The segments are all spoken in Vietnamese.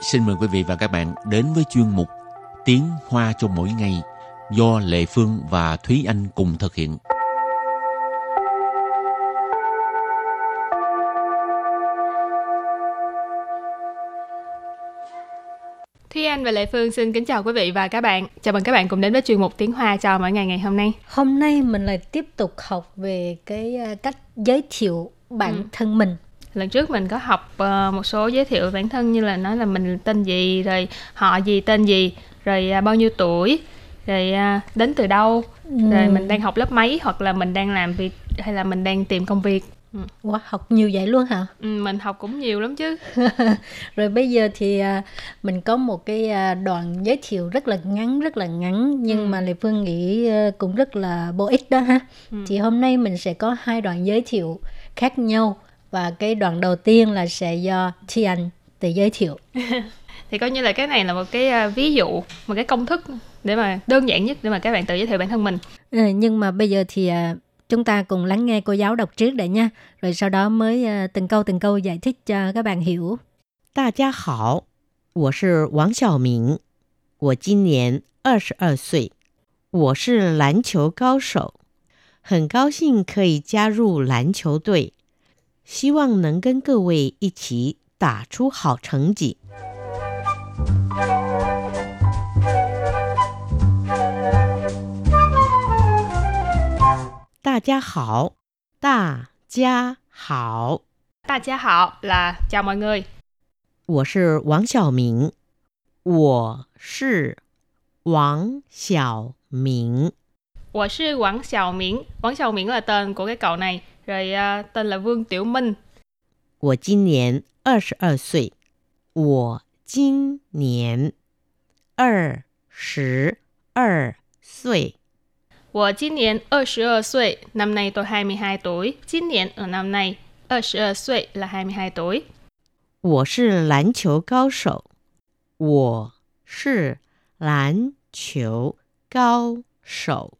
xin mời quý vị và các bạn đến với chuyên mục Tiếng Hoa cho mỗi ngày do Lệ Phương và Thúy Anh cùng thực hiện. Thúy Anh và Lệ Phương xin kính chào quý vị và các bạn. Chào mừng các bạn cùng đến với chuyên mục Tiếng Hoa cho mỗi ngày ngày hôm nay. Hôm nay mình lại tiếp tục học về cái à, cách giới thiệu bản Ừ. thân mình. Lần trước mình có học ờ, một số giới thiệu bản thân như là nói là mình tên gì, rồi họ gì, tên gì, rồi à, bao nhiêu tuổi, rồi à, đến từ đâu, rồi mình đang học lớp mấy hoặc là mình đang làm việc hay là mình đang tìm công việc. Ừ. Wow, học nhiều vậy luôn hả? Ừ, mình học cũng nhiều lắm chứ. Rồi bây giờ thì à, mình có một cái đoạn giới thiệu rất là ngắn, rất là ngắn nhưng mà Lê Phương nghĩ à, cũng rất là bổ ích đó ha. Thì hôm nay mình sẽ có hai đoạn giới thiệu khác nhau và cái đoạn đầu tiên là sẽ do Tian tự giới thiệu. Thì coi như là cái này là một cái à, ví dụ, một cái công thức để mà đơn giản nhất để mà các bạn tự giới thiệu bản thân mình. Ừ, nhưng mà bây giờ thì à, chúng ta cùng lắng nghe cô giáo đọc trước đã nha. Rồi sau đó mới à, từng câu từng câu giải thích cho các bạn hiểu. 大家好，我是王晓明，我今年二十二岁，我是篮球高手，很高兴可以加入篮球队， 希望能跟各位一起打出好成绩。大家好，大家好， Ta gia hảo là chào mọi người. 我是王晓明，我是王晓明， Tôi là Quảng Xiao Miễn. Quảng Xiao Miễn là tên của cái cậu này. Rồi à, tên là Vương Tiểu Minh. 我今年二十二岁，我今年二十二岁， Tôi 今年22 tuổi. Năm nay tôi 22 tuổi. 今年 ở năm nay. 22 tuổi là 22 tuổi. 我是篮球高手，我是篮球高手，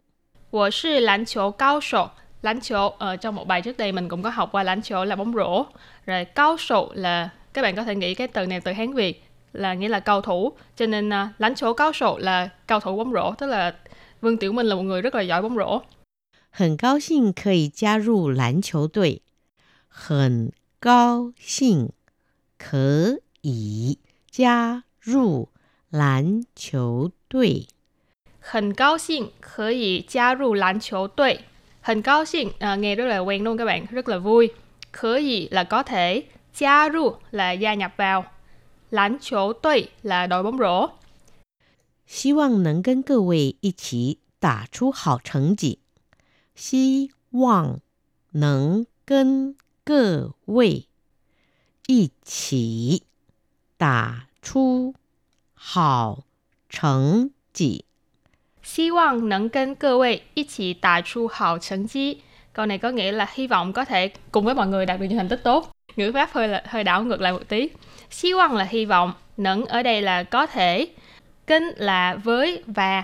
Tôi là lãnh球cao sổ. Lãnh球ở trong một bài trước đây mình cũng có học qua lãnh球là bóng rổ. Rồi cao sổ là các bạn có thể nghĩ cái từ này từ Hán Việt là nghĩa là cầu thủ. Cho nên uh, lãnh球cao sổ là cầu thủ bóng rổ. Tức là Vương Tiểu Minh là một người rất là giỏi bóng rổ. 很高兴可以加入篮球队，很高兴可以加入篮球队。很高兴可以加入篮球队。 很高兴à, nghe rất là quen luôn các bạn, rất là vui. Khở gì là có thể, gia ru là gia nhập vào, lãnh chỗ tuệ là đội bóng rổ. 希望能跟各位一起打出好成绩。希望能跟各位一起打出好成绩。 Hy vọng nâng kênh cơ vị ý chỉ đả chu hào成绩. Câu này có nghĩa là hy vọng có thể cùng với mọi người đạt được những thành tích tốt. Ngữ pháp hơi là hơi đảo ngược lại một tí. Hy vọng là hy vọng, nâng ở đây là có thể, kênh là với và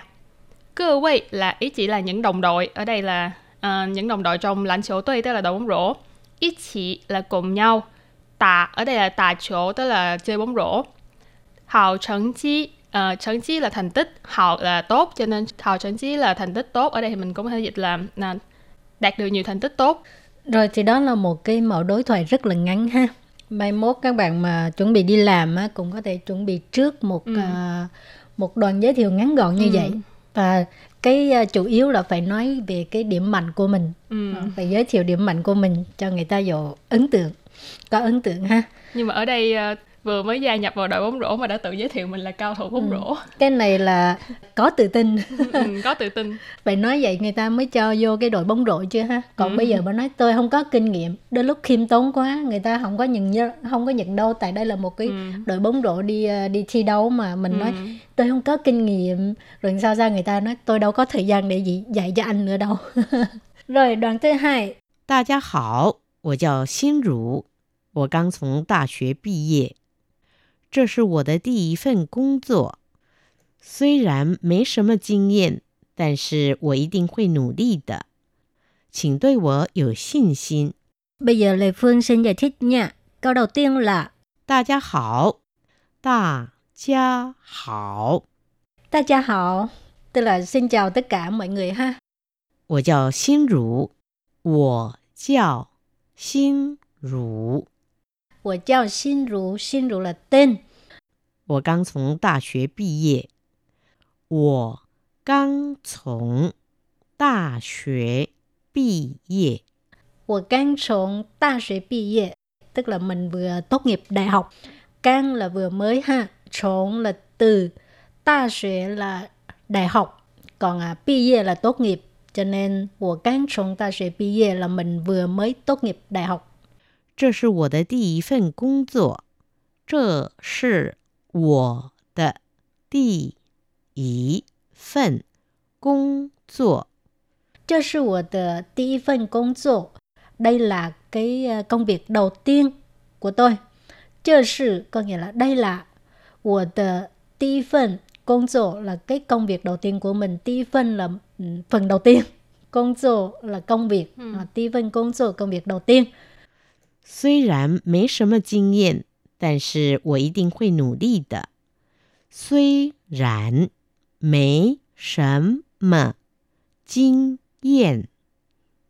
cơ vị là ý chỉ là những đồng đội. Ở đây là à, những đồng đội trong lãnh chỗ tuy tức là đội bóng rổ. Ý chỉ là cùng nhau. Tà ở đây là tà chỗ tức là chơi bóng rổ. Hào成绩 Ờ, 成绩 là thành tích, hào là tốt cho nên hào thành chí là thành tích tốt. Ở đây thì mình cũng có thể dịch là, là đạt được nhiều thành tích tốt. Rồi thì đó là một cái mẫu đối thoại rất là ngắn ha. Mai mốt các bạn mà chuẩn bị đi làm á, cũng có thể chuẩn bị trước một Ừ. à, một đoạn giới thiệu ngắn gọn như Ừ. vậy. Và cái à, chủ yếu là phải nói về cái điểm mạnh của mình. Ừ. Ờ, Phải giới thiệu điểm mạnh của mình cho người ta dụ ấn tượng. Có ấn tượng ha. Nhưng mà ở đây ờ, vừa mới gia nhập vào đội bóng rổ mà đã tự giới thiệu mình là cao thủ bóng rổ. Cái này là có tự tin. ừ, có tự tin. Phải nói vậy người ta mới cho vô cái đội bóng rổ chứ ha. Còn Ừ. bây giờ mà nói tôi không có kinh nghiệm, đôi lúc khiêm tốn quá, người ta không có nhận nhớ- không có nhận đâu tại đây là một cái Ừ. đội bóng rổ đi ờ, đi thi đấu mà mình nói Ừ. tôi không có kinh nghiệm rồi sao ra người ta nói tôi đâu có thời gian để gì dạy cho anh nữa đâu. rồi đoạn thứ hai 大家好，我叫心如，我刚从大学毕业， 这是我的第一份工作。虽然没什么经验，但是我一定会努力的，请对我有信心。 bây giờ Lê Phương xin giải thích nha. Câu đầu tiên là 大家好， 大家好，大家好tức là xin chào tất cả mọi người ha 我叫心如，我叫心如， 我叫心如心如 là tên 我刚从大学毕业，我刚从大学毕业，我刚从大学毕业 tức là mình vừa tốt nghiệp đại học Cang là vừa mới ha Trốn là từ Ta sẽ là đại học Còn à, bi là tốt nghiệp Cho nên 我刚从大学毕业 là mình vừa mới tốt nghiệp đại học 这是我的第一份工作，这是我的第一份工作，这是我的第一份工作 Đây là cái à, công việc đầu tiên của tôi 这是 có nghĩa là đây là 我的第一份工作 là cái công việc đầu tiên của mình. 第一份 là ừ, phần đầu tiên. 工作 là công việc. À, 第一份工作 công việc đầu tiên. 虽然没什么经验，但是我一定会努力的。虽然没什么经验，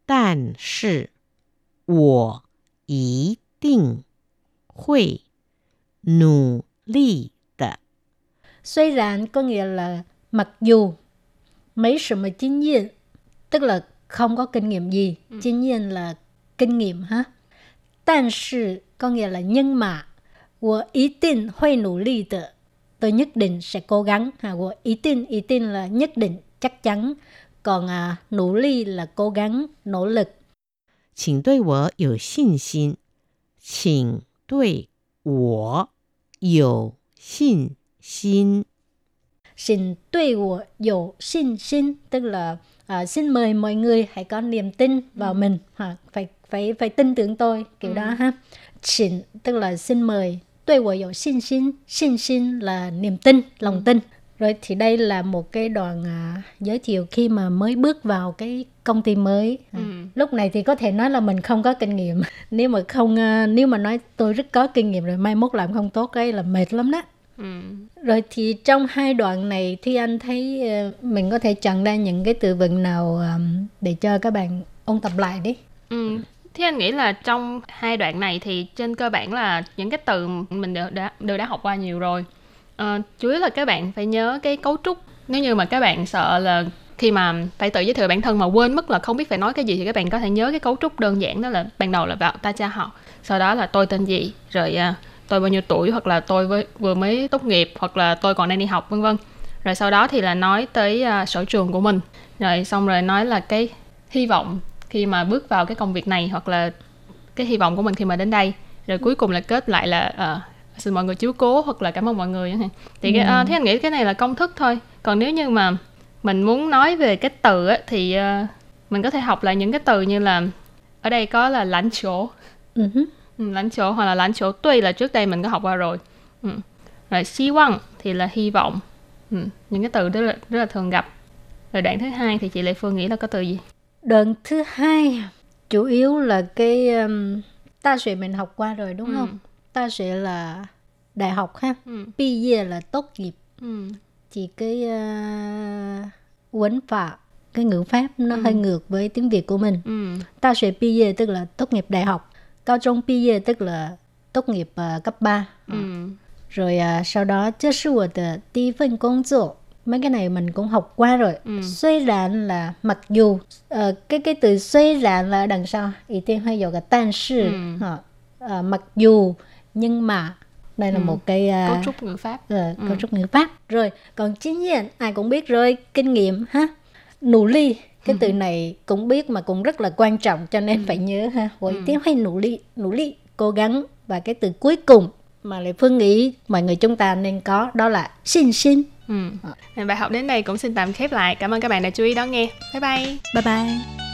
但是我一定会努力的。 虽然 có nghĩa là mặc dù mấy sự mà kinh nghiệm tức là không có kinh nghiệm gì. Kinh nghiệm là kinh nghiệm ha. 但是 có nghĩa là nhưng mà 我一定会努力的 tôi nhất định sẽ cố gắng ha. 我一定一定 là nhất định chắc chắn. Còn à, nỗ lực là cố gắng, nỗ lực. 请对我有信心，请对我有信心。 Xin 对我有信心 tức là à, xin mời mọi người hãy có niềm tin vào ừ. mình hoặc phải phải phải tin tưởng tôi kiểu ừ. đó ha xin tức là xin mời tôi tôi có xin xin xin xin là niềm tin lòng ừ. tin rồi thì đây là một cái đoạn à, giới thiệu khi mà mới bước vào cái công ty mới à, ừ. lúc này thì có thể nói là mình không có kinh nghiệm nếu mà không à, nếu mà nói tôi rất có kinh nghiệm rồi mai mốt làm không tốt ấy là mệt lắm đó Ừ. rồi thì trong hai đoạn này thì anh thấy ờ, mình có thể chọn ra những cái từ vựng nào ờ, để cho các bạn ôn tập lại đi. Ừ. Thế anh nghĩ là trong hai đoạn này thì trên cơ bản là những cái từ mình đều đã, đều đã học qua nhiều rồi. À, chủ yếu là các bạn phải nhớ cái cấu trúc. Nếu như mà các bạn sợ là khi mà phải tự giới thiệu bản thân mà quên mất là không biết phải nói cái gì thì các bạn có thể nhớ cái cấu trúc đơn giản đó là ban đầu là vào ta cha họ, sau đó là tôi tên gì, rồi à, tôi bao nhiêu tuổi hoặc là tôi với, vừa mới tốt nghiệp hoặc là tôi còn đang đi học vân vân. Rồi sau đó thì là nói tới à, sở trường của mình. Rồi xong rồi nói là cái hy vọng khi mà bước vào cái công việc này hoặc là cái hy vọng của mình khi mà đến đây rồi cuối cùng là kết lại là ờ, xin mọi người chiếu cố hoặc là cảm ơn mọi người thì cái, ờ, thế anh nghĩ cái này là công thức thôi còn nếu như mà mình muốn nói về cái từ á, thì ờ, mình có thể học lại những cái từ như là ở đây có là lãnh chỗ Ừ hứ. Ừ, lãnh chỗ hoặc là lãnh chỗ tuy là trước đây mình có học qua rồi ừ. rồi hy vọng thì là hy vọng ừ. những cái từ rất là rất là thường gặp rồi đoạn thứ hai thì chị Lệ Phương nghĩ là có từ gì Đoạn thứ hai chủ yếu là cái um, ta sẽ mình học qua rồi đúng Ừ. không? Ta sẽ là đại học ha. ừ. Bi ye là tốt nghiệp. Ừ. Chỉ cái uh, uấn pháp cái ngữ pháp nó hơi ngược với tiếng Việt của mình. Ừ. Ta sẽ bi ye tức là tốt nghiệp đại học cao trung bia tức là tốt nghiệp uh, cấp 3. Ừ. Rồi uh, sau đó, chứ sư của tờ tí phân công dụ. Mấy cái này mình cũng học qua rồi. Ừ. Suy rạn là mặc dù, uh, cái cái từ suy rạn là đằng sau, ý tiên hay dụ cái tan sư. Ừ. Uh, mặc dù, nhưng mà, đây là ừ. một cái uh, cấu trúc ngữ pháp. Uh, ừ. Cấu trúc ngữ pháp. Rồi, còn chính nhiên, ai cũng biết rồi, kinh nghiệm ha. Nỗ lực cái từ này cũng biết mà cũng rất là quan trọng cho nên phải nhớ ha. Với tiếng hay nỗ ly, nỗ ly, cố gắng và cái từ cuối cùng mà Lệ Phương nghĩ mọi người chúng ta nên có đó là xin xin. ừ. bài học đến đây cũng xin tạm khép lại cảm ơn các bạn đã chú ý đón nghe bye bye Bye bye.